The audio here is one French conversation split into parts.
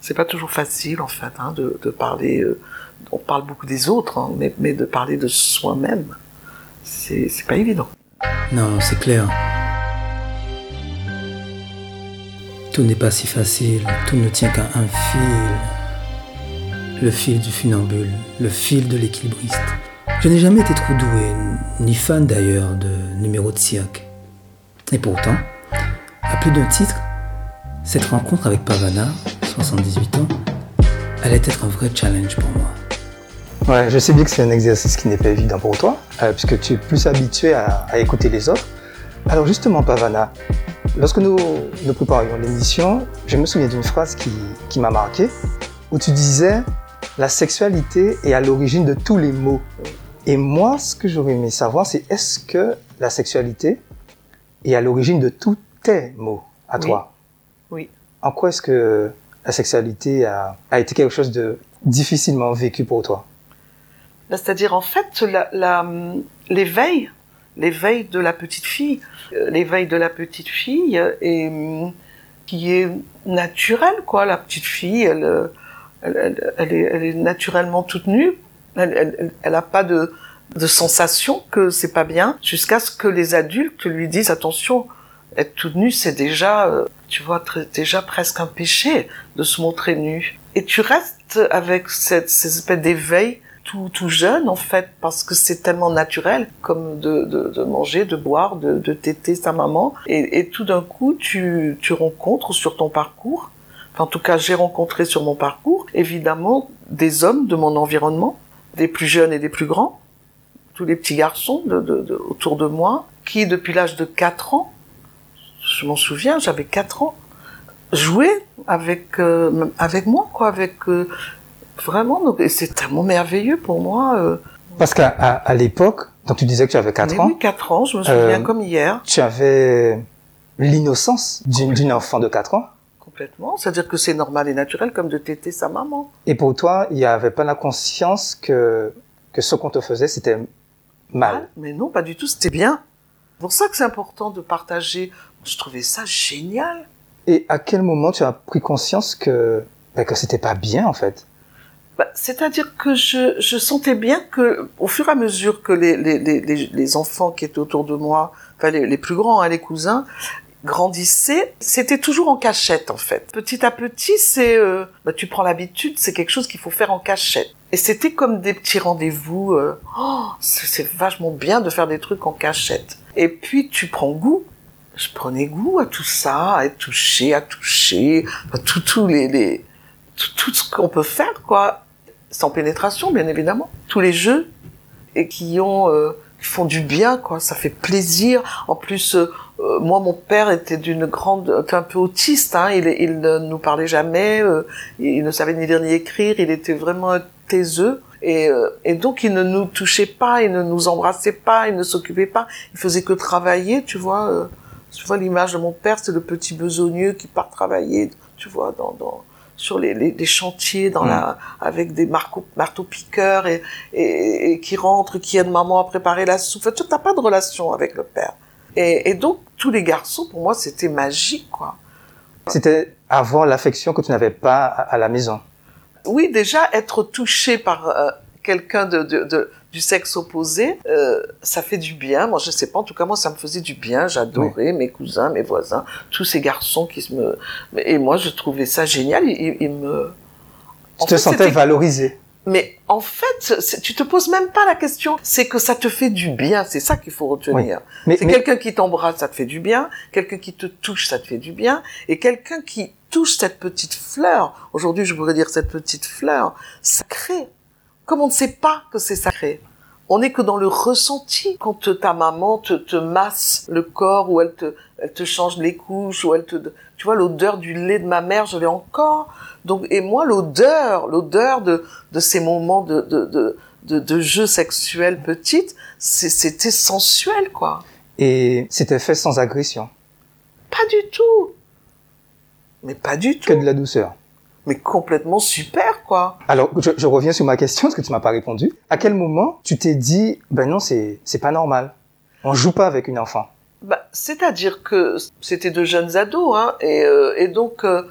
C'est pas toujours facile, en fait, hein, de, parler. Euh, on parle beaucoup des autres, hein, mais, mais, de parler de soi-même, c'est pas évident. Non, c'est clair. Tout n'est pas si facile, tout ne tient qu'à un fil. Le fil du funambule, le fil de l'équilibriste. Je n'ai jamais été trop doué, ni fan d'ailleurs de numéro de cirque. Et pourtant, à plus d'un titre, cette rencontre avec Pavana, 78 ans, allait être un vrai challenge pour moi. Ouais, je sais bien que c'est un exercice qui n'est pas évident pour toi, euh, puisque tu es plus habitué à, écouter les autres. Alors justement, Pavana, lorsque nous, nous préparions l'émission, je me souviens d'une phrase qui, qui m'a marqué, où tu disais la sexualité est à l'origine de tous les maux. Et moi, ce que j'aurais aimé savoir, c'est est-ce que la sexualité est à l'origine de tous tes maux à toi? Oui. En quoi est-ce que la sexualité a, a été quelque chose de difficilement vécu pour toi? C'est-à-dire, en fait, l'éveil, l'éveil de la petite fille, euh, l'éveil de la petite fille est, qui est naturel, quoi. La petite fille, elle, est, elle est, naturellement toute nue. Elle n'a pas de, de sensation que c'est pas bien, jusqu'à ce que les adultes lui disent attention, être toute nue, c'est déjà, euh, tu vois, déjà presque un péché de se montrer nu. Et tu restes avec cette, cette espèce d'éveil tout, tout jeune, en fait, parce que c'est tellement naturel, comme de, de, de, manger, de boire, de, de téter sa maman. Et, et tout d'un coup, tu, tu rencontres sur ton parcours, en tout cas, j'ai rencontré sur mon parcours, évidemment, des hommes de mon environnement, des plus jeunes et des plus grands, tous les petits garçons de, autour de moi, qui, depuis l'âge de 4 ans, je m'en souviens, j'avais 4 ans, jouaient avec, euh, avec moi, quoi, avec euh, vraiment, c'est tellement merveilleux pour moi. Euh. Parce qu'à à, l'époque, donc tu disais que tu avais 4 ans. Oui, 4 ans, je me souviens comme hier. Tu avais l'innocence d'une enfant de 4 ans. Complètement, c'est-à-dire que c'est normal et naturel comme de téter sa maman. Et pour toi, il n'y avait pas la conscience que, que ce qu'on te faisait, c'était mal. Mais non, pas du tout, c'était bien. C'est pour ça que c'est important de partager. Je trouvais ça génial. Et à quel moment tu as pris conscience que, ben, que c'était pas bien, en fait? Bah, C'est-à-dire que je, je sentais bien que, au fur et à mesure que les, les, les, les enfants qui étaient autour de moi, enfin les, plus grands, hein, les cousins, grandissaient, c'était toujours en cachette en fait. Petit à petit, c'est, euh, bah, tu prends l'habitude, c'est quelque chose qu'il faut faire en cachette. Et c'était comme des petits rendez-vous. Euh, oh, c'est vachement bien de faire des trucs en cachette. Et puis tu prends goût. Je prenais goût à tout ça, à être touché, à toucher, à tout, tout les, les tout, tout ce qu'on peut faire quoi, sans pénétration bien évidemment. Tous les jeux et qui ont euh, qui font du bien quoi, ça fait plaisir. En plus euh, euh, moi, mon père était d'une grande, un peu autiste. Hein, il, il ne nous parlait jamais, euh, il ne savait ni lire ni écrire. Il était vraiment taiseux. Et, euh, et, donc il ne nous touchait pas, il ne nous embrassait pas, il ne s'occupait pas. Il faisait que travailler, tu vois. tu vois l'image de mon père, c'est le petit besogneux qui part travailler, tu vois, dans, dans sur les, les, les, chantiers dans la avec des marteaux, marteaux piqueurs et, et, et, qui rentre, qui aide maman à préparer la soupe. Tu n'as pas de relation avec le père. Et, et, donc, tous les garçons, pour moi, c'était magique, quoi. C'était avoir l'affection que tu n'avais pas à, la maison. Oui, déjà, être touché par euh, quelqu'un de, de, de, du sexe opposé, euh, ça fait du bien. Moi, je sais pas, en tout cas, moi, ça me faisait du bien. J'adorais mes cousins, mes voisins, tous ces garçons qui se me... Et moi, je trouvais ça génial. Ils, ils me... Tu te sentais valorisé mais en fait, tu te poses même pas la question. C'est que ça te fait du bien. C'est ça qu'il faut retenir. C'est quelqu'un qui t'embrasse, ça te fait du bien. Quelqu'un qui te touche, ça te fait du bien. Et quelqu'un qui touche cette petite fleur. Aujourd'hui, je voudrais dire cette petite fleur sacrée. Comme on ne sait pas que c'est sacré. On n'est que dans le ressenti. Quand ta maman te, te masse le corps, ou elle te, elle te change les couches, ou elle te, tu vois, l'odeur du lait de ma mère, je l'ai encore. Donc, et moi, l'odeur, l'odeur de, de ces moments de, de, de, de, de jeu sexuel petite, c'était sensuel, quoi. Et c'était fait sans agression Pas du tout. Mais pas du tout. Que de la douceur. Mais complètement super, quoi. Alors, je, je reviens sur ma question, parce que tu m'as pas répondu. À quel moment tu t'es dit, ben non, c'est, c'est pas normal? On joue pas avec une enfant. Bah, c'est-à-dire que c'était de jeunes ados, hein, et, euh, et donc, euh,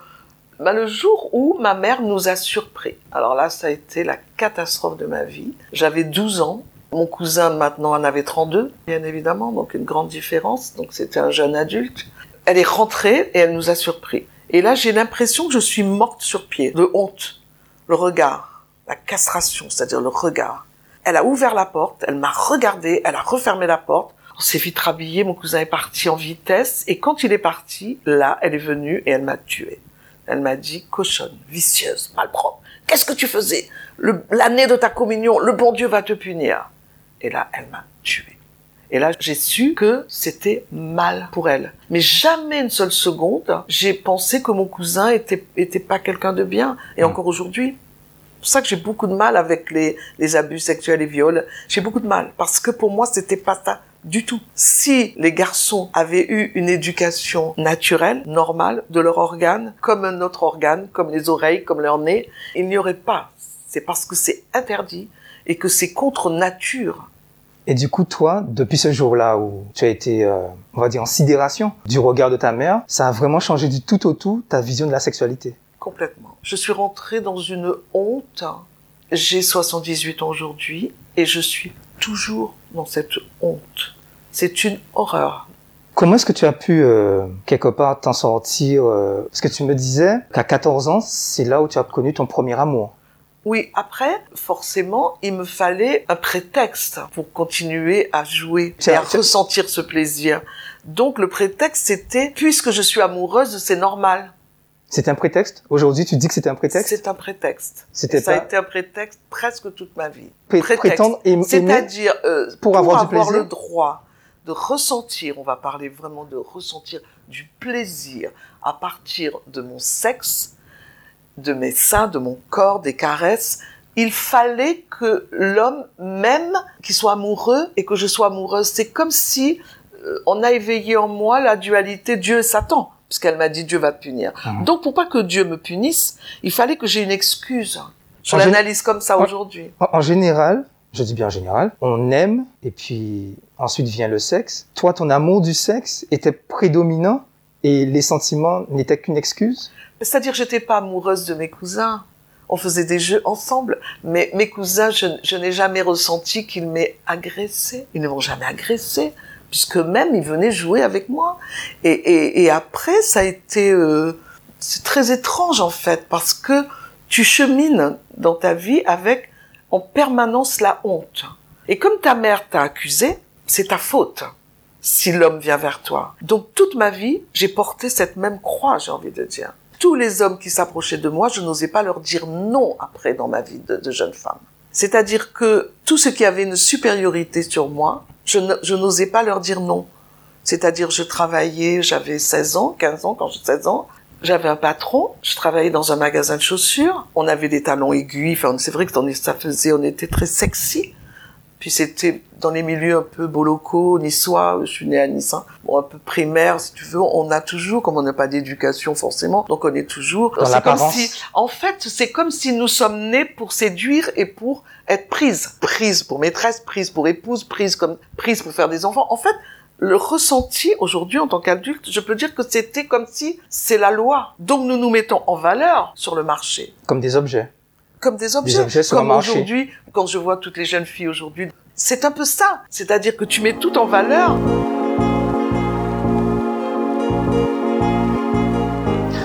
bah, Le jour où ma mère nous a surpris. Alors là, ça a été la catastrophe de ma vie. J'avais 12 ans. Mon cousin maintenant en avait 32, bien évidemment, donc une grande différence. Donc c'était un jeune adulte. Elle est rentrée et elle nous a surpris. Et là, j'ai l'impression que je suis morte sur pied, de honte, le regard, la castration, c'est-à-dire le regard. Elle a ouvert la porte, elle m'a regardé, elle a refermé la porte. On s'est vite rhabillé, mon cousin est parti en vitesse, et quand il est parti, là, elle est venue et elle m'a tué. Elle m'a dit, cochonne, vicieuse, malpropre, qu'est-ce que tu faisais? L'année de ta communion, le bon Dieu va te punir. Et là, elle m'a tué. Et là, j'ai su que c'était mal pour elle. Mais jamais une seule seconde, j'ai pensé que mon cousin était, était pas quelqu'un de bien. Et hmm. encore aujourd'hui, c'est pour ça que j'ai beaucoup de mal avec les, les abus sexuels et viols. J'ai beaucoup de mal. Parce que pour moi, c'était pas ça du tout. Si les garçons avaient eu une éducation naturelle, normale, de leur organe, comme un autre organe, comme les oreilles, comme leur nez, il n'y aurait pas. C'est parce que c'est interdit et que c'est contre nature et du coup, toi, depuis ce jour-là où tu as été, euh, on va dire, en sidération du regard de ta mère, ça a vraiment changé du tout au tout ta vision de la sexualité? Complètement. Je suis rentrée dans une honte. J'ai 78 ans aujourd'hui et je suis toujours dans cette honte. C'est une horreur. Comment est-ce que tu as pu, euh, quelque part, t'en sortir euh, Parce que tu me disais qu'à 14 ans, c'est là où tu as connu ton premier amour. Oui, après, forcément, il me fallait un prétexte pour continuer à jouer et à ressentir ce plaisir. Donc le prétexte, c'était, puisque je suis amoureuse, c'est normal. C'est un prétexte? Aujourd'hui, tu dis que c'est un prétexte? C'est un prétexte. C'était Ça a été un prétexte presque toute ma vie. prétendre et C'est-à-dire, euh, pour, avoir, du plaisir. le droit de ressentir, on va parler vraiment de ressentir du plaisir à partir de mon sexe, de mes seins, de mon corps, des caresses, il fallait que l'homme m'aime, qu'il soit amoureux et que je sois amoureuse. C'est comme si euh, on a éveillé en moi la dualité Dieu et Satan, puisqu'elle m'a dit Dieu va te punir. Ah. Donc pour pas que Dieu me punisse, il fallait que j'ai une excuse. Je l'analyse comme ça aujourd'hui. En, général, je dis bien en général, on aime et puis ensuite vient le sexe. Toi, ton amour du sexe était prédominant et les sentiments n'étaient qu'une excuse? C'est-à-dire, j'étais pas amoureuse de mes cousins. On faisait des jeux ensemble, mais mes cousins, je, n'ai jamais ressenti qu'ils m'aient agressé. Ils ne m'ont jamais agressé, puisque même ils venaient jouer avec moi. Et, après, ça a été, euh, c'est très étrange en fait, parce que tu chemines dans ta vie avec en permanence la honte. Et comme ta mère t'a accusé, c'est ta faute si l'homme vient vers toi. Donc toute ma vie, j'ai porté cette même croix, j'ai envie de dire tous les hommes qui s'approchaient de moi, je n'osais pas leur dire non après dans ma vie de, jeune femme. C'est-à-dire que tout ce qui avait une supériorité sur moi, je n'osais pas leur dire non. C'est-à-dire je travaillais, j'avais 16 ans, 15 ans quand j'ai 16 ans, j'avais un patron, je travaillais dans un magasin de chaussures, on avait des talons aiguilles, enfin c'est vrai que ça faisait, on était très sexy. Puis c'était dans les milieux un peu beau locaux, niçois, je suis née à Nice, hein. bon, un peu primaire, si tu veux, on a toujours, comme on n'a pas d'éducation forcément, donc on est toujours... Dans comme si, en fait, c'est comme si nous sommes nés pour séduire et pour être prise. Prise pour maîtresse, prise pour épouse, prise comme, prise pour faire des enfants. En fait, le ressenti aujourd'hui en tant qu'adulte, je peux dire que c'était comme si c'est la loi. Donc nous nous mettons en valeur sur le marché. Comme des objets comme des objets. comme aujourd'hui, quand je vois toutes les jeunes filles aujourd'hui, c'est un peu ça. C'est-à-dire que tu mets tout en valeur.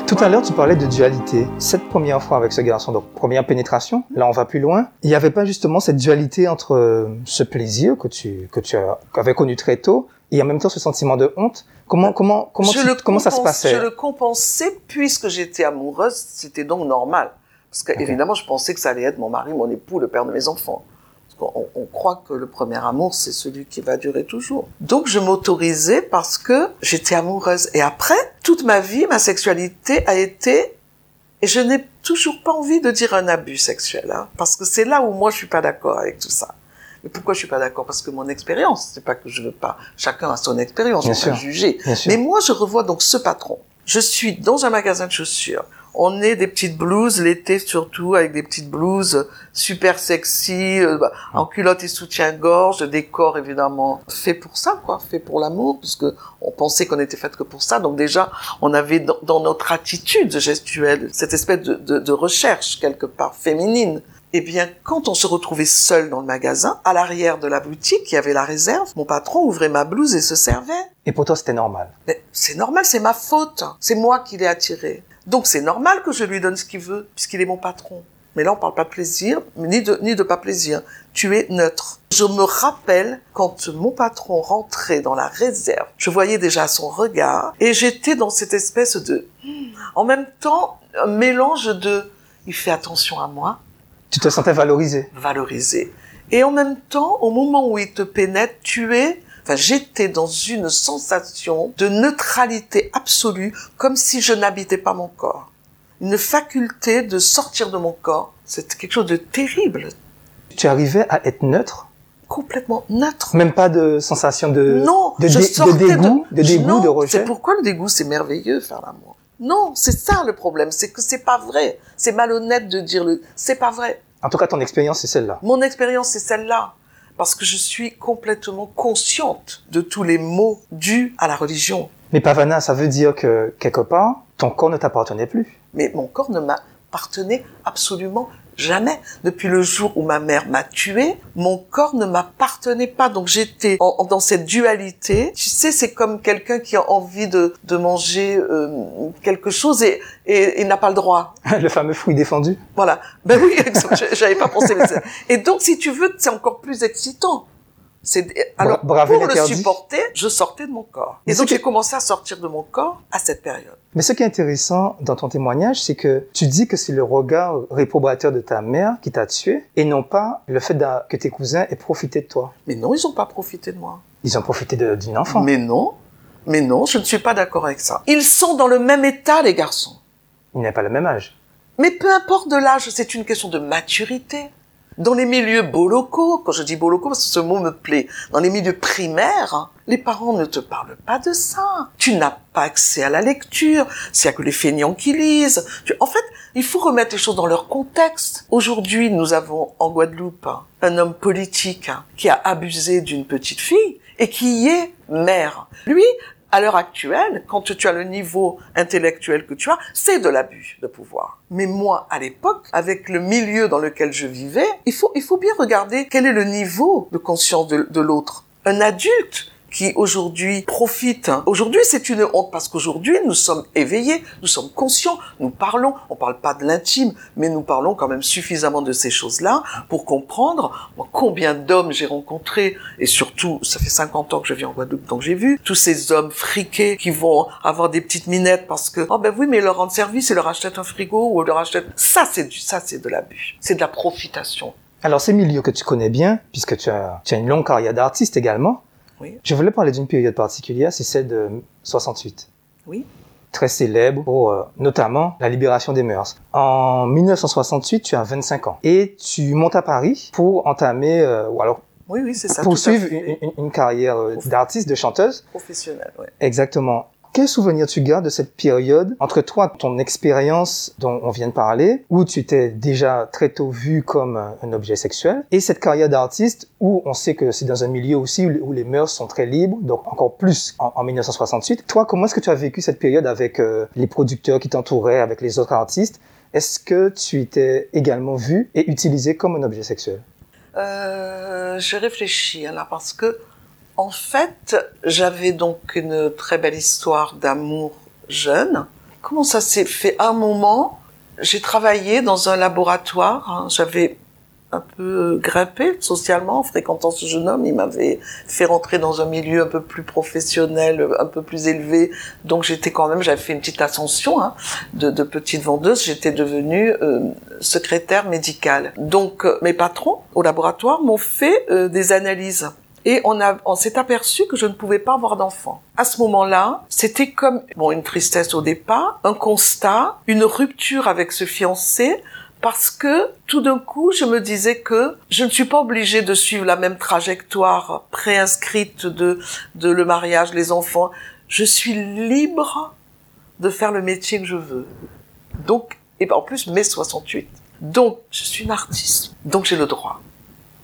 Tout à l'heure, tu parlais de dualité. Cette première fois avec ce garçon, donc première pénétration, là on va plus loin. Il n'y avait pas justement cette dualité entre euh, ce plaisir que tu que tu avais connu très tôt et en même temps ce sentiment de honte. Comment comment comment comment ça se passait? Je le compensais puisque j'étais amoureuse, c'était donc normal. Parce que, évidemment, je pensais que ça allait être mon mari, mon époux, le père de mes enfants. On croit que le premier amour, c'est celui qui va durer toujours. Donc, je m'autorisais parce que j'étais amoureuse. Et après, toute ma vie, ma sexualité a été, et je n'ai toujours pas envie de dire un abus sexuel, hein, parce que c'est là où moi je suis pas d'accord avec tout ça. Mais pourquoi je suis pas d'accord? Parce que mon expérience, c'est pas que je veux pas. Chacun a son expérience, on peut juger. Mais moi, je revois donc ce patron. Je suis dans un magasin de chaussures on est des petites blouses l'été surtout avec des petites blouses super sexy euh, bah, en culotte et soutien-gorge des corps évidemment fait pour ça quoi fait pour l'amour puisque on pensait qu'on était fait que pour ça donc déjà on avait dans, dans notre attitude gestuelle cette espèce de, de, de recherche quelque part féminine eh bien, quand on se retrouvait seul dans le magasin, à l'arrière de la boutique, il y avait la réserve, mon patron ouvrait ma blouse et se servait. Et pour toi, c'était normal. Mais c'est normal, c'est ma faute. C'est moi qui l'ai attiré. Donc c'est normal que je lui donne ce qu'il veut, puisqu'il est mon patron. Mais là, on parle pas de plaisir, ni de, ni de pas plaisir. Tu es neutre. Je me rappelle quand mon patron rentrait dans la réserve, je voyais déjà son regard et j'étais dans cette espèce de, en même temps, un mélange de, il fait attention à moi, Tu te sentais valorisé. valorisé. Et en même temps, au moment où il te pénètre, tu es, enfin, j'étais dans une sensation de neutralité absolue, comme si je n'habitais pas mon corps. Une faculté de sortir de mon corps. C'est quelque chose de terrible, Tu arrivais à être neutre, complètement neutre. même pas de sensation de, non, de, je dé- sortais de dégoût, de, dégoût, non, de rejet? C'est pourquoi le dégoût, c'est merveilleux, faire l'amour. Non, c'est ça le problème, c'est que c'est pas vrai. C'est malhonnête de dire le, c'est pas vrai. En tout cas, ton expérience, c'est celle-là. Mon expérience, c'est celle-là. Parce que je suis complètement consciente de tous les maux dus à la religion. Mais Pavana, ça veut dire que, quelque part, ton corps ne t'appartenait plus. Mais mon corps ne m'appartenait absolument jamais. Depuis le jour où ma mère m'a tué, mon corps ne m'appartenait pas. Donc j'étais en- en- dans cette dualité. Tu sais, c'est comme quelqu'un qui a envie de, de manger euh, quelque chose et, et, et n'a pas le droit. Le fameux fruit défendu. Voilà. Ben oui, j'avais pas pensé. mais Et donc, si tu veux, c'est encore plus excitant. C'est alors braver pour le supporter, je sortais de mon corps. Et donc qui- j'ai commencé à sortir de mon corps à cette période. Mais ce qui est intéressant dans ton témoignage, c'est que tu dis que c'est le regard réprobateur de ta mère qui t'a tué et non pas le fait que tes cousins aient profité de toi. Mais non, ils ont pas profité de moi. Ils ont profité d'une enfant. Mais non, mais non, je ne suis pas d'accord avec ça. Ils sont dans le même état, les garçons. Ils n'avaient pas le même âge. Mais peu importe de l'âge, c'est une question de maturité. Dans les milieux beaux locaux, quand je dis beaux locaux, parce que ce mot me plaît, dans les milieux primaires, les parents ne te parlent pas de ça. Tu n'as pas accès à la lecture, y a que les feignants qui lisent. En fait, il faut remettre les choses dans leur contexte. Aujourd'hui, nous avons en Guadeloupe un homme politique qui a abusé d'une petite fille et qui est maire. Lui, à l'heure actuelle, quand tu as le niveau intellectuel que tu as, c'est de l'abus de pouvoir. Mais moi, à l'époque, avec le milieu dans lequel je vivais, il faut, il faut bien regarder quel est le niveau de conscience de, de l'autre. Un adulte qui aujourd'hui profite. Aujourd'hui, c'est une honte parce qu'aujourd'hui, nous sommes éveillés, nous sommes conscients, nous parlons. On parle pas de l'intime, mais nous parlons quand même suffisamment de ces choses-là pour comprendre combien d'hommes j'ai rencontrés et surtout, ça fait 50 ans que je vis en Guadeloupe, donc j'ai vu tous ces hommes friqués qui vont avoir des petites minettes parce que oh ben oui, mais ils leur rendent service, ils leur achètent un frigo ou ils leur achètent ça, c'est du ça, c'est de l'abus, c'est de la profitation. Alors, ces milieux que tu connais bien, puisque tu as, tu as une longue carrière d'artiste également, Oui. je voulais parler d'une période particulière, c'est celle de 68. Oui. Très célèbre pour euh, notamment la libération des mœurs. En 1968, tu as 25 ans et tu montes à Paris pour entamer, euh, ou alors Oui, oui, ça. poursuivre une, une- une carrière euh, d'artiste, de chanteuse. professionnelle. Ouais. Exactement. Quel souvenir tu gardes de cette période entre toi, ton expérience dont on vient de parler, où tu t'es déjà très tôt vu comme un, objet sexuel, et cette carrière d'artiste où on sait que c'est dans un milieu aussi où, les mœurs sont très libres, donc encore plus en, en 1968. Toi, comment est-ce que tu as vécu cette période avec euh, les producteurs qui t'entouraient, avec les autres artistes? Est-ce que tu étais également vu et utilisé comme un objet sexuel? Euh, je réfléchis là parce que en fait j'avais donc une très belle histoire d'amour jeune. Comment ça s'est fait? Un moment, j'ai travaillé dans un laboratoire. hein, J'avais un peu grimpé socialement en fréquentant ce jeune homme. Il m'avait fait rentrer dans un milieu un peu plus professionnel, un peu plus élevé. Donc j'étais quand même, j'avais fait une petite ascension hein, de, de petite vendeuse. J'étais devenue euh, secrétaire médicale. Donc euh, mes patrons au laboratoire m'ont fait euh, des analyses. Et on, a, on s'est aperçu que je ne pouvais pas avoir d'enfant. À ce moment-là, c'était comme bon une tristesse au départ, un constat, une rupture avec ce fiancé, parce que tout d'un coup, je me disais que je ne suis pas obligée de suivre la même trajectoire préinscrite de, de le mariage, les enfants. Je suis libre de faire le métier que je veux. Donc, et en plus, mai 68. Donc, je suis une artiste. Donc, j'ai le droit.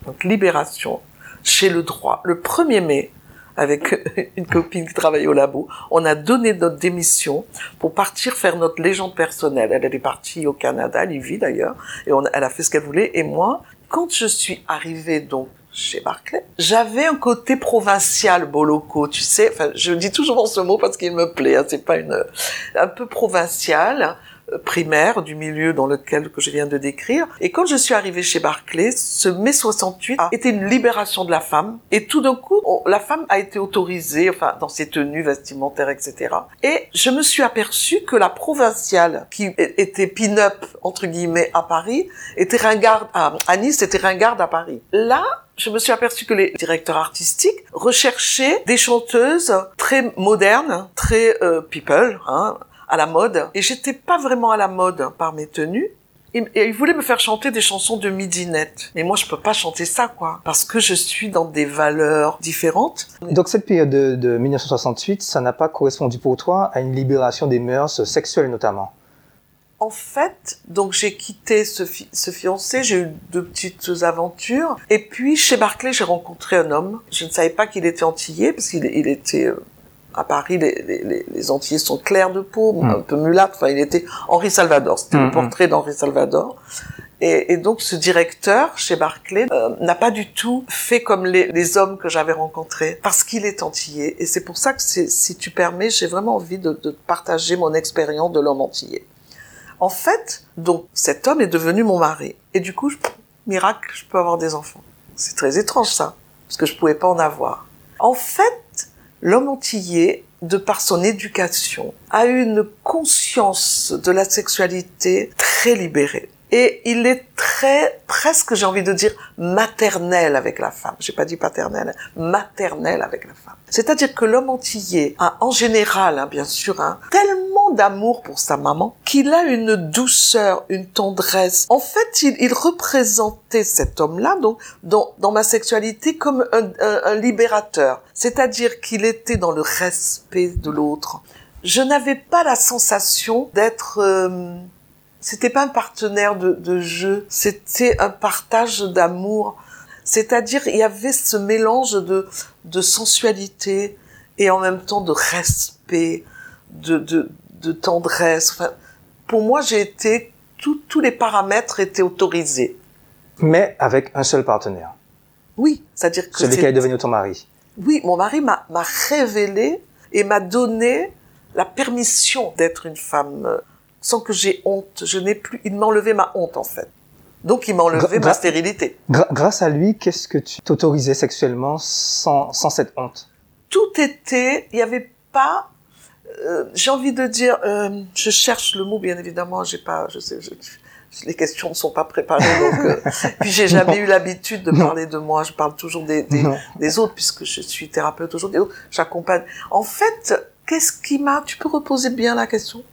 Donc, libération. J'ai le droit. Le 1er mai, avec une copine qui travaillait au labo, on a donné notre démission pour partir faire notre légende personnelle. Elle est partie au Canada, elle y vit d'ailleurs, et on, elle a fait ce qu'elle voulait. Et moi, quand je suis arrivée donc chez Barclay, j'avais un côté provincial boloco, tu sais. Enfin, je dis toujours ce mot parce qu'il me plaît. Hein, c'est pas une un peu provincial primaire du milieu dans lequel que je viens de décrire. Et quand je suis arrivée chez Barclay, ce mai 68 a été une libération de la femme. Et tout d'un coup, la femme a été autorisée, enfin, dans ses tenues vestimentaires, etc. Et je me suis aperçue que la provinciale, qui était pin-up, entre guillemets, à Paris, était ringarde à, à Nice, était ringarde à Paris. Là, je me suis aperçue que les directeurs artistiques recherchaient des chanteuses très modernes, très euh, people, hein, à la mode. Et j'étais pas vraiment à la mode par mes tenues. Et, ils voulaient me faire chanter des chansons de midinette. Mais moi, je peux pas chanter ça, quoi. Parce que je suis dans des valeurs différentes. Donc, cette période de, de 1968, ça n'a pas correspondu pour toi à une libération des mœurs sexuelles, notamment? En fait, donc j'ai quitté ce, ce fiancé, j'ai eu deux petites aventures, et puis chez Barclay j'ai rencontré un homme. Je ne savais pas qu'il était antillais parce qu'il il était euh, à Paris, les, les, les, Antillais sont clairs de peau, mm. un peu mulâtres. Enfin, il était Henri Salvador. C'était le mm, mm. portrait d'Henri Salvador. Et, et, donc, ce directeur chez Barclay euh, n'a pas du tout fait comme les, les hommes que j'avais rencontrés, parce qu'il est antillais. Et c'est pour ça que, si tu permets, j'ai vraiment envie de, de partager mon expérience de l'homme antillais. En fait, donc, cet homme est devenu mon mari. Et du coup, miracle, je peux avoir des enfants. C'est très étrange ça, parce que je pouvais pas en avoir. En fait, l'homme antillais, de par son éducation, a une conscience de la sexualité très libérée. Et il est très, presque, j'ai envie de dire, maternel avec la femme. J'ai pas dit paternel, maternel avec la femme. C'est-à-dire que l'homme antillais a, en général, hein, bien sûr, hein, tellement d'amour pour sa maman qu'il a une douceur, une tendresse. En fait, il, il représentait cet homme-là, donc, dans, dans ma sexualité, comme un, un, libérateur. C'est-à-dire qu'il était dans le respect de l'autre. Je n'avais pas la sensation d'être... Euh, c'était pas un partenaire de, de jeu, c'était un partage d'amour. C'est-à-dire, il y avait ce mélange de, de sensualité et en même temps de respect, de, de, de tendresse. Enfin, pour moi, j'ai été, tous les paramètres étaient autorisés. Mais avec un seul partenaire. Oui, c'est-à-dire que celui qui est devenu ton mari. Oui, mon mari m'a révélé et m'a donné la permission d'être une femme euh, sans que j'ai honte. Je n'ai plus, il m'a enlevé ma honte, en fait. Donc, il m'a enlevé ma stérilité. grâce à lui, qu'est-ce que tu t'autorisais sexuellement sans, sans cette honte? Tout était, il n'y avait pas, euh, j'ai envie de dire, euh, je cherche le mot, bien évidemment, j'ai pas, je sais, je, les questions ne sont pas préparées, donc, euh, puis j'ai jamais eu l'habitude de parler de moi, je parle toujours des, des, des, autres, puisque je suis thérapeute aujourd'hui, j'accompagne. En fait, qu'est-ce qui m'a, tu peux reposer bien la question?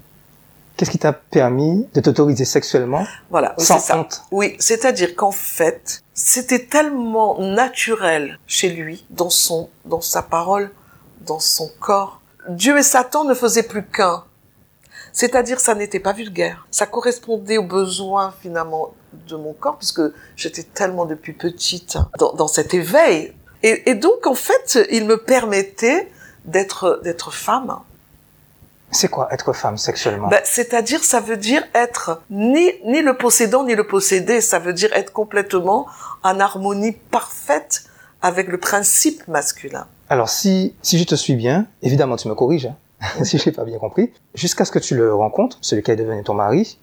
Qu'est-ce qui t'a permis de t'autoriser sexuellement voilà, sans honte Oui, c'est-à-dire qu'en fait, c'était tellement naturel chez lui, dans son, dans sa parole, dans son corps. Dieu et Satan ne faisaient plus qu'un. C'est-à-dire, ça n'était pas vulgaire. Ça correspondait aux besoins, finalement, de mon corps, puisque j'étais tellement depuis petite dans, dans cet éveil. Et, et donc, en fait, il me permettait d'être, d'être femme c'est quoi être femme sexuellement? Ben, C'est-à-dire, ça veut dire être ni, ni le possédant ni le possédé. Ça veut dire être complètement en harmonie parfaite avec le principe masculin. Alors, si, si je te suis bien, évidemment, tu me corriges, hein, si je n'ai pas bien compris, jusqu'à ce que tu le rencontres, celui qui est devenu ton mari,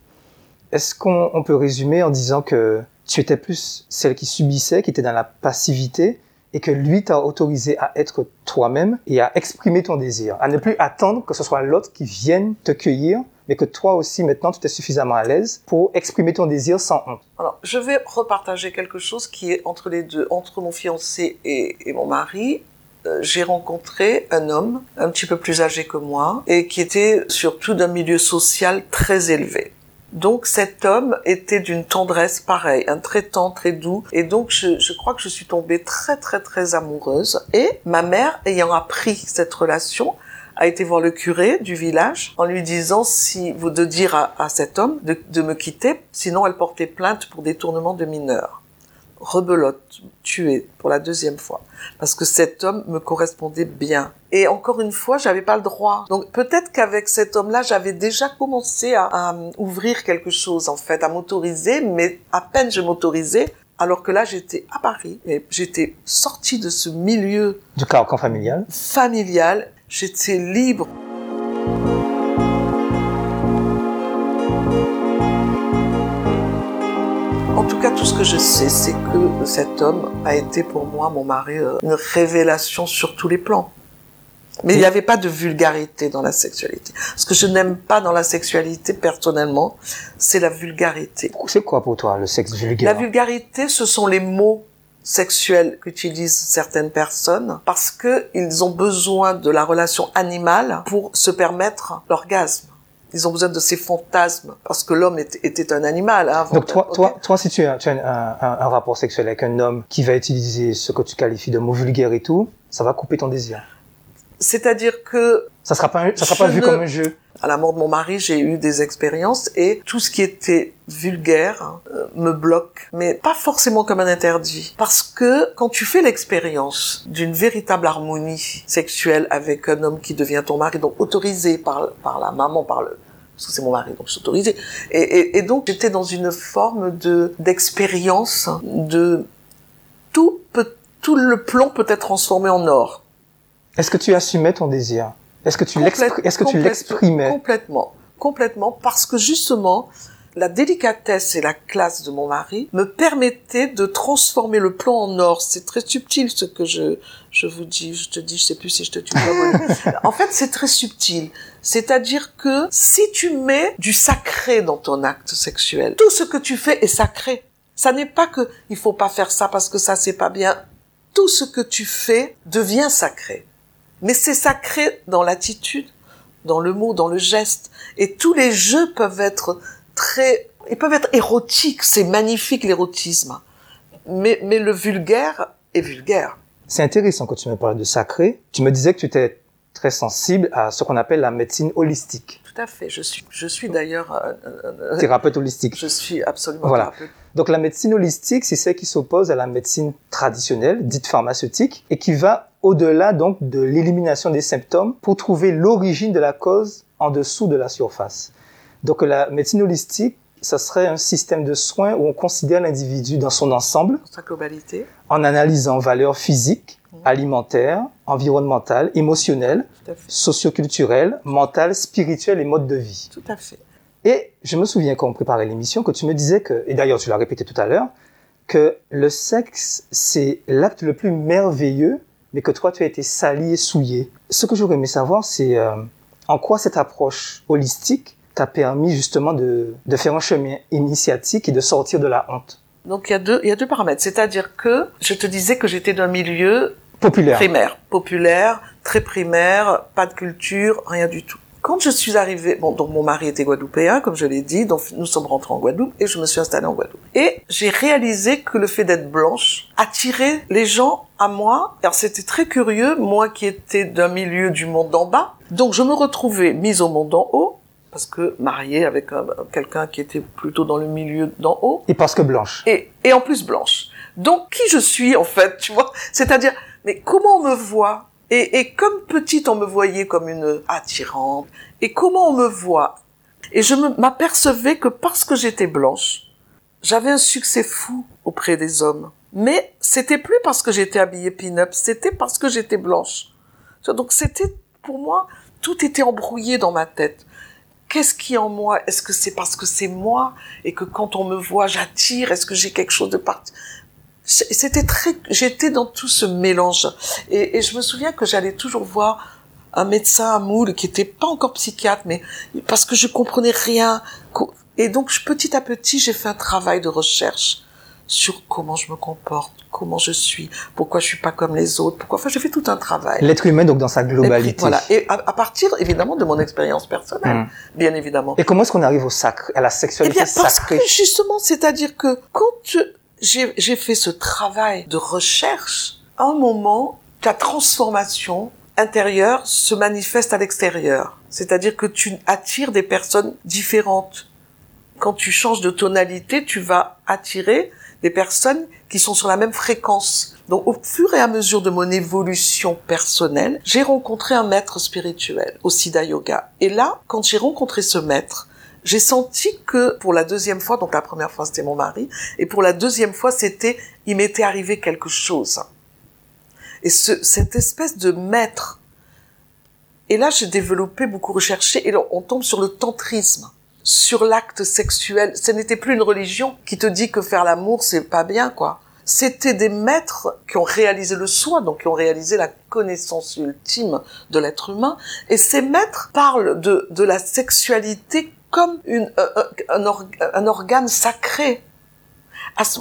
est-ce qu'on peut résumer en disant que tu étais plus celle qui subissait, qui était dans la passivité, et que lui t'a autorisé à être toi-même et à exprimer ton désir, à ne plus attendre que ce soit l'autre qui vienne te cueillir, mais que toi aussi maintenant tu es suffisamment à l'aise pour exprimer ton désir sans honte. Alors, je vais repartager quelque chose qui est entre les deux, entre mon fiancé et, et mon mari. Euh, j'ai rencontré un homme un petit peu plus âgé que moi et qui était surtout d'un milieu social très élevé. Donc cet homme était d'une tendresse pareille, un traitant très doux. Et donc je, je, crois que je suis tombée très très très amoureuse. Et ma mère, ayant appris cette relation, a été voir le curé du village en lui disant si vous de dire à, à cet homme de, de me quitter, sinon elle portait plainte pour détournement de mineurs rebelote, tué pour la deuxième fois, parce que cet homme me correspondait bien. Et encore une fois, j'avais pas le droit. Donc peut-être qu'avec cet homme-là, j'avais déjà commencé à, à, ouvrir quelque chose, en fait, à m'autoriser, mais à peine je m'autorisais, alors que là, j'étais à Paris, et j'étais sortie de ce milieu... Du carcan familial Familial, j'étais libre. En tout cas, tout ce que je sais, c'est que cet homme a été pour moi, mon mari, euh, une révélation sur tous les plans. Mais il n'y avait pas de vulgarité dans la sexualité. Ce que je n'aime pas dans la sexualité, personnellement, c'est la vulgarité. C'est quoi pour toi le sexe vulgaire? La vulgarité, ce sont les mots sexuels qu'utilisent certaines personnes parce que ils ont besoin de la relation animale pour se permettre l'orgasme. Ils ont besoin de ces fantasmes parce que l'homme était, était, un animal. Hein, Donc toi, okay. toi, toi, si tu as, tu as un, un, un, rapport sexuel avec un homme qui va utiliser ce que tu qualifies de mots vulgaires et tout, ça va couper ton désir. C'est-à-dire que ça sera pas, un, ça sera pas vu comme un jeu. À la mort de mon mari, j'ai eu des expériences et tout ce qui était vulgaire euh, me bloque, mais pas forcément comme un interdit. Parce que quand tu fais l'expérience d'une véritable harmonie sexuelle avec un homme qui devient ton mari, donc autorisé par, par la maman, par le, parce que c'est mon mari, donc je suis. Et, et, donc j'étais dans une forme de d'expérience de tout peut, tout le plomb peut être transformé en or. Est-ce que tu assumais ton désir? Est-ce que tu est-ce que tu l'exprimais? Complètement, complètement, parce que justement la délicatesse et la classe de mon mari me permettaient de transformer le plomb en or. C'est très subtil ce que je je vous dis. Je te dis, je sais plus si je te tue En fait, c'est très subtil. C'est-à-dire que si tu mets du sacré dans ton acte sexuel, tout ce que tu fais est sacré. Ça n'est pas que il faut pas faire ça parce que ça c'est pas bien. Tout ce que tu fais devient sacré. Mais c'est sacré dans l'attitude, dans le mot, dans le geste. Et tous les jeux peuvent être très, ils peuvent être érotiques. C'est magnifique l'érotisme. Mais, mais le vulgaire est vulgaire. C'est intéressant quand tu me parles de sacré. Tu me disais que tu étais très sensible à ce qu'on appelle la médecine holistique. Tout à fait. Je suis, je suis d'ailleurs euh, euh, thérapeute holistique. Je suis absolument voilà. thérapeute. Donc la médecine holistique, c'est celle qui s'oppose à la médecine traditionnelle, dite pharmaceutique, et qui va au-delà donc de l'élimination des symptômes pour trouver l'origine de la cause en dessous de la surface. Donc la médecine holistique, ça serait un système de soins où on considère l'individu dans son ensemble, sa globalité, en analysant valeurs physiques, mmh. alimentaires, environnementales, émotionnelles, socioculturelles, mentales, spirituelles et modes de vie. Tout à fait. Et je me souviens quand on préparait l'émission que tu me disais que, et d'ailleurs tu l'as répété tout à l'heure, que le sexe, c'est l'acte le plus merveilleux, mais que toi, tu as été sali et souillé. Ce que j'aurais aimé savoir, c'est euh, en quoi cette approche holistique t'a permis justement de, de faire un chemin initiatique et de sortir de la honte? Donc il y a deux, il y a deux paramètres. C'est-à-dire que je te disais que j'étais d'un milieu populaire, primaire, populaire, très primaire, pas de culture, rien du tout. Quand je suis arrivée, bon, donc mon mari était guadeloupéen, comme je l'ai dit, donc nous sommes rentrés en Guadeloupe et je me suis installée en Guadeloupe. Et j'ai réalisé que le fait d'être blanche attirait les gens à moi. Alors c'était très curieux, moi qui étais d'un milieu du monde d'en bas. Donc je me retrouvais mise au monde d'en haut, parce que mariée avec quelqu'un qui était plutôt dans le milieu d'en haut. Et parce que blanche. Et, et en plus blanche. Donc qui je suis en fait, tu vois? C'est-à-dire, mais comment on me voit? Et, et, comme petite, on me voyait comme une attirante. Et comment on me voit? Et je m'apercevais que parce que j'étais blanche, j'avais un succès fou auprès des hommes. Mais c'était plus parce que j'étais habillée pin-up, c'était parce que j'étais blanche. Donc c'était, pour moi, tout était embrouillé dans ma tête. Qu'est-ce qui est en moi? Est-ce que c'est parce que c'est moi? Et que quand on me voit, j'attire? Est-ce que j'ai quelque chose de parti? C'était très, j'étais dans tout ce mélange. Et, et je me souviens que j'allais toujours voir un médecin à Moule qui était pas encore psychiatre, mais parce que je comprenais rien. Et donc, petit à petit, j'ai fait un travail de recherche sur comment je me comporte, comment je suis, pourquoi je suis pas comme les autres, pourquoi. Enfin, j'ai fait tout un travail. L'être humain, donc dans sa globalité. Voilà. Et à, à partir, évidemment, de mon expérience personnelle, mmh. bien évidemment. Et comment est-ce qu'on arrive au sacre, à la sexualité eh bien, parce sacrée? que justement, c'est-à-dire que quand j'ai fait ce travail de recherche, à un moment, ta transformation intérieur se manifeste à l'extérieur. C'est-à-dire que tu attires des personnes différentes. Quand tu changes de tonalité, tu vas attirer des personnes qui sont sur la même fréquence. Donc au fur et à mesure de mon évolution personnelle, j'ai rencontré un maître spirituel au Siddha Yoga. Et là, quand j'ai rencontré ce maître, j'ai senti que pour la deuxième fois, donc la première fois c'était mon mari, et pour la deuxième fois c'était, il m'était arrivé quelque chose. Et ce, cette espèce de maître. Et là, j'ai développé, beaucoup recherché, et on tombe sur le tantrisme, sur l'acte sexuel. Ce n'était plus une religion qui te dit que faire l'amour, c'est pas bien, quoi. C'était des maîtres qui ont réalisé le soi, donc qui ont réalisé la connaissance ultime de l'être humain. Et ces maîtres parlent de, de la sexualité comme une, euh, euh, un, un, organe sacré.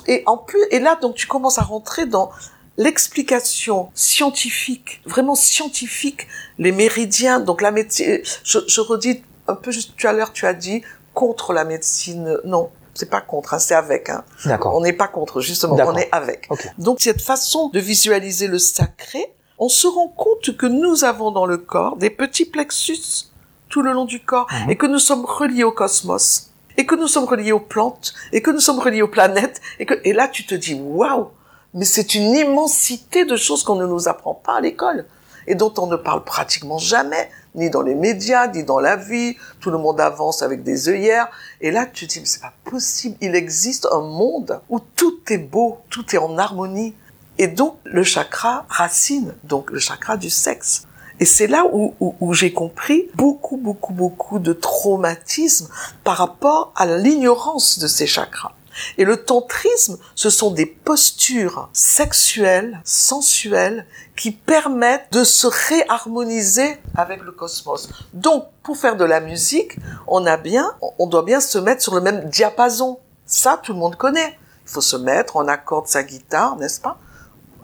Et en plus, et là, donc, tu commences à rentrer dans l'explication scientifique, vraiment scientifique, les méridiens, donc la médecine, je, je redis un peu juste tout à l'heure, tu as dit contre la médecine, non, c'est pas contre, hein, c'est avec. Hein. D'accord. On n'est pas contre, justement, on est avec. Donc cette façon de visualiser le sacré, on se rend compte que nous avons dans le corps des petits plexus tout le long du corps mhm. et que nous sommes reliés au cosmos et que nous sommes reliés aux plantes et que nous sommes reliés aux planètes et que et là tu te dis waouh mais c'est une immensité de choses qu'on ne nous apprend pas à l'école et dont on ne parle pratiquement jamais, ni dans les médias, ni dans la vie. Tout le monde avance avec des œillères. Et là, tu te dis, mais c'est pas possible. Il existe un monde où tout est beau, tout est en harmonie. Et donc, le chakra racine, donc le chakra du sexe. Et c'est là où, où, où j'ai compris beaucoup, beaucoup, beaucoup de traumatisme par rapport à l'ignorance de ces chakras. Et le tantrisme, ce sont des postures sexuelles, sensuelles, qui permettent de se réharmoniser avec le cosmos. Donc, pour faire de la musique, on a bien, on doit bien se mettre sur le même diapason. Ça, tout le monde connaît. Il faut se mettre, on accorde sa guitare, n'est-ce pas?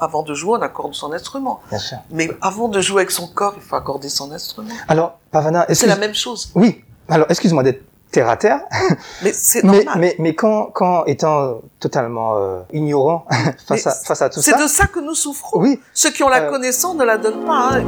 Avant de jouer, on accorde son instrument. Bien sûr. Mais avant de jouer avec son corps, il faut accorder son instrument. Alors, Pavana, c'est la même chose. Oui. Alors, excuse-moi d'être terre à terre. Mais c'est normal. Mais, mais, quand, quand étant totalement euh, ignorant face à, face à tout ça. C'est de ça que nous souffrons. Oui. Ceux qui ont la euh, connaissance ne la donnent pas. Hein.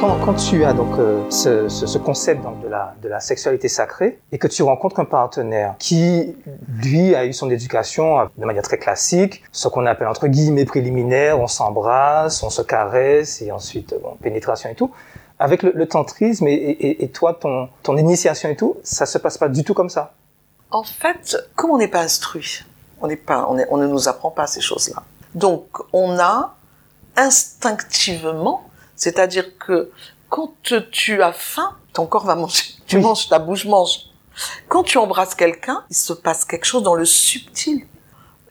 Quand, tu as donc euh, ce, concept donc, de, la, sexualité sacrée et que tu rencontres un partenaire qui, lui, a eu son éducation de manière très classique, ce qu'on appelle entre guillemets préliminaire, on s'embrasse, on se caresse et ensuite, bon, pénétration et tout. Avec le, tantrisme et, toi, ton, initiation et tout, ça se passe pas du tout comme ça. En fait, comme on n'est pas instruit, on ne nous apprend pas ces choses-là. Donc, on a instinctivement c'est-à-dire que quand tu as faim, ton corps va manger. Tu manges, ta bouche mange. Quand tu embrasses quelqu'un, il se passe quelque chose dans le subtil.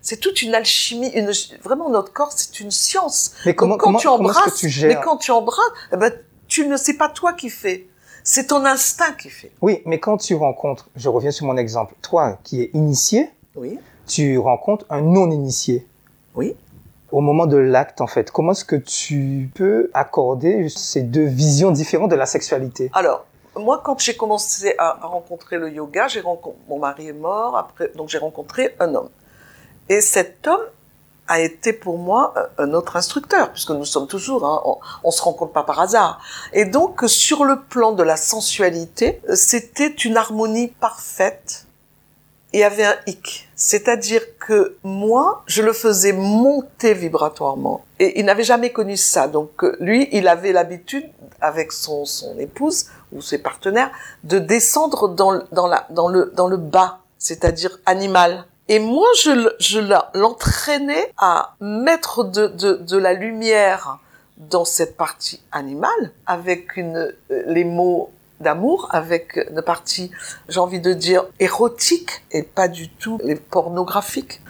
C'est toute une alchimie, une, vraiment notre corps, c'est une science. Mais comment, quand tu embrasses, tu gères mais quand tu embrasses, eh ben, tu ne sais pas toi qui fais. C'est ton instinct qui fait. Oui, mais quand tu rencontres, je reviens sur mon exemple, toi qui es initié, oui. tu rencontres un non initié. Oui au moment de l'acte, en fait Comment est-ce que tu peux accorder ces deux visions différentes de la sexualité? Alors, moi, quand j'ai commencé à, rencontrer le yoga, j'ai rencontré, mon mari est mort, après, donc j'ai rencontré un homme. Et cet homme a été pour moi un autre instructeur, puisque nous sommes toujours, hein, on, on se rencontre pas par hasard. Et donc, sur le plan de la sensualité, c'était une harmonie parfaite il y avait un hic. C'est-à-dire que moi, je le faisais monter vibratoirement. Et il n'avait jamais connu ça. Donc euh, lui, il avait l'habitude, avec son, son épouse ou ses partenaires, de descendre dans, dans, dans, le, dans le bas, c'est-à-dire animal. Et moi, je, je l'entraînais à mettre de, de, de la lumière dans cette partie animale, avec une, euh, les mots d'amour avec une partie, j'ai envie de dire, érotique et pas du tout les pornographiques,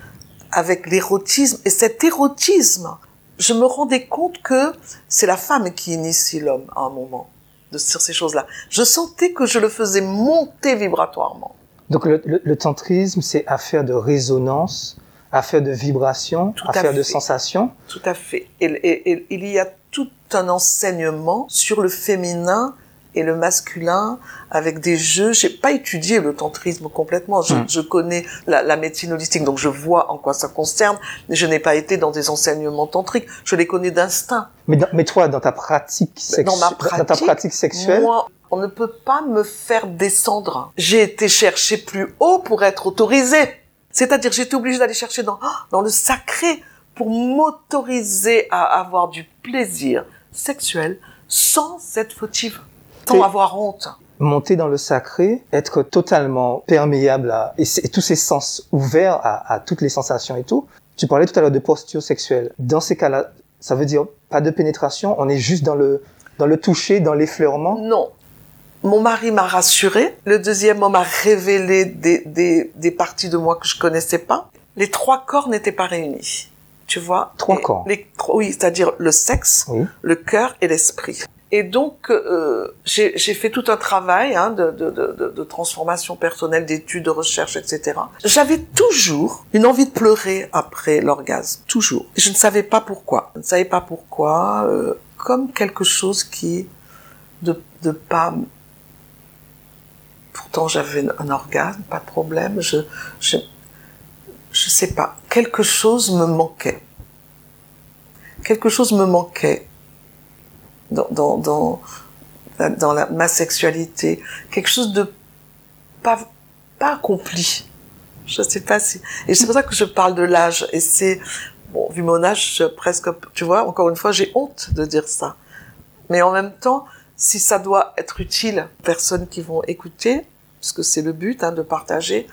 avec l'érotisme. Et cet érotisme, je me rendais compte que c'est la femme qui initie l'homme à un moment de, sur ces choses-là. Je sentais que je le faisais monter vibratoirement. Donc le, tantrisme, c'est affaire de résonance, affaire de vibration, affaire de sensation. Tout à fait. et il y a tout un enseignement sur le féminin et le masculin avec des jeux. J'ai pas étudié le tantrisme complètement. Je, Mm. je connais la, la médecine holistique, donc je vois en quoi ça concerne, mais je n'ai pas été dans des enseignements tantriques. Je les connais d'instinct. Mais, dans- mais toi, dans ta pratique sexuelle, Dans ma dans ta pratique, pratique sexuelle, Moi, on ne peut pas me faire descendre. J'ai été chercher plus haut pour être autorisé. C'est-à-dire, j'étais obligée d'aller chercher dans, dans le sacré pour m'autoriser à avoir du plaisir sexuel sans être fautive, sans avoir honte. monter dans le sacré, être totalement perméable à, et, tous ces sens ouverts à, à toutes les sensations et tout. Tu parlais tout à l'heure de posture sexuelle. Dans ces cas-là, ça veut dire pas de pénétration, on est juste dans le, dans le toucher, dans l'effleurement? Non. Mon mari m'a rassuré. Le deuxième homme a révélé des, des, des parties de moi que je connaissais pas. Les trois corps n'étaient pas réunis. Tu vois? Trois Et corps. les, Oui, c'est-à-dire le sexe, Oui. le cœur et l'esprit. Et donc, euh, j'ai fait tout un travail hein, de, de, de, de- transformation personnelle, d'études, de recherche, etc. J'avais toujours une envie de pleurer après l'orgasme, toujours. Je ne savais pas pourquoi. Je ne savais pas pourquoi, euh, comme quelque chose qui de de pas. Pourtant, j'avais un orgasme, pas de problème. Je je je sais pas. Quelque chose me manquait. Quelque chose me manquait dans, dans, dans, dans la, ma sexualité, quelque chose de pas, pas accompli. Je sais pas si. Et c'est pour ça que je parle de l'âge. Et c'est, bon, vu mon âge, presque, tu vois, encore une fois, j'ai honte de dire ça. Mais en même temps, si ça doit être utile aux personnes qui vont écouter, parce que c'est le but, hein, de partager,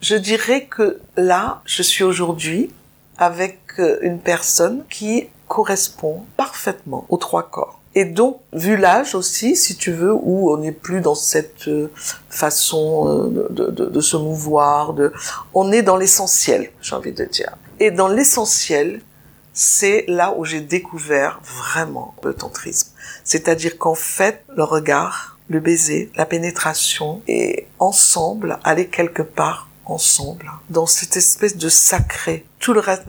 je dirais que là, je suis aujourd'hui avec euh, une personne qui correspond parfaitement aux trois corps. Et donc, vu l'âge aussi, si tu veux, où on n'est plus dans cette euh, façon euh, de, de, se mouvoir, de, on est dans l'essentiel, j'ai envie de dire. Et dans l'essentiel, c'est là où j'ai découvert vraiment le tantrisme. C'est-à-dire qu'en fait, le regard, le baiser, la pénétration, et ensemble, aller quelque part ensemble, dans cette espèce de sacré. Tout le reste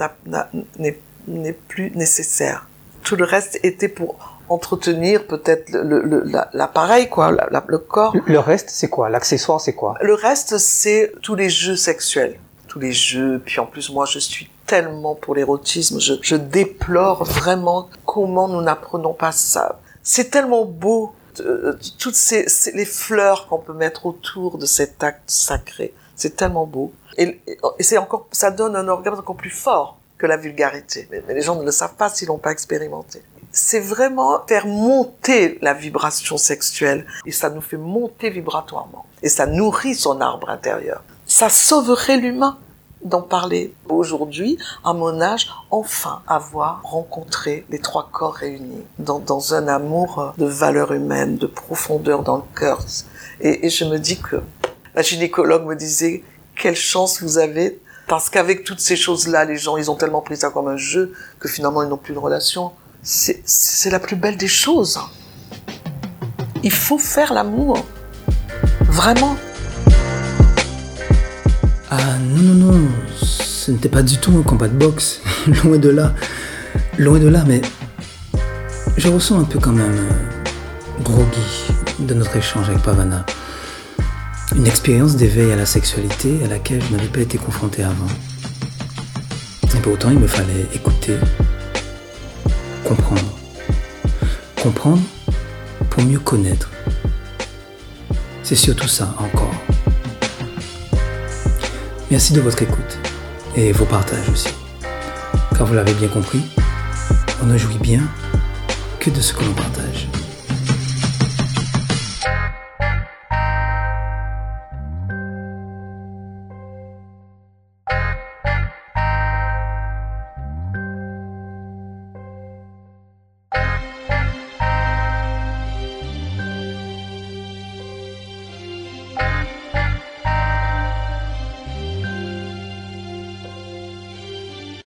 n'est n'est plus nécessaire. Tout le reste était pour entretenir peut-être le- le- l'appareil, quoi, la- la- le corps. Le- reste, c'est quoi? L'accessoire, c'est quoi? Le reste, c'est tous les jeux sexuels. Tous les jeux. Puis en plus, moi, je suis tellement pour l'érotisme. Je, je déplore vraiment comment nous n'apprenons pas ça. C'est tellement beau. euh, toutes ces, ces- les fleurs qu'on peut mettre autour de cet acte sacré. C'est tellement beau. Et, et c'est encore, ça donne un orgasme encore plus fort que la vulgarité. Mais, les gens ne le savent pas s'ils l'ont pas expérimenté. C'est vraiment faire monter la vibration sexuelle et ça nous fait monter vibratoirement. Et ça nourrit son arbre intérieur. Ça sauverait l'humain d'en parler aujourd'hui, à mon âge, enfin avoir rencontré les trois corps réunis dans, un amour de valeur humaine, de profondeur dans le cœur. Et je me dis que la gynécologue me disait quelle chance vous avez parce qu'avec toutes ces choses-là, les gens, ils ont tellement pris ça comme un jeu que finalement, ils n'ont plus de relation. C'est la plus belle des choses. Il faut faire l'amour. Vraiment. Ah non, non, non, ce n'était pas du tout un combat de boxe. loin de là. Loin de là, mais je ressens un peu quand même euh, groggy de notre échange avec Pavana. Une expérience d'éveil à la sexualité à laquelle je n'avais pas été confronté avant. Et pourtant, il me fallait écouter, comprendre. Comprendre pour mieux connaître. C'est surtout ça encore. Merci de votre écoute et vos partages aussi. Car vous l'avez bien compris, on ne jouit bien que de ce que l'on partage.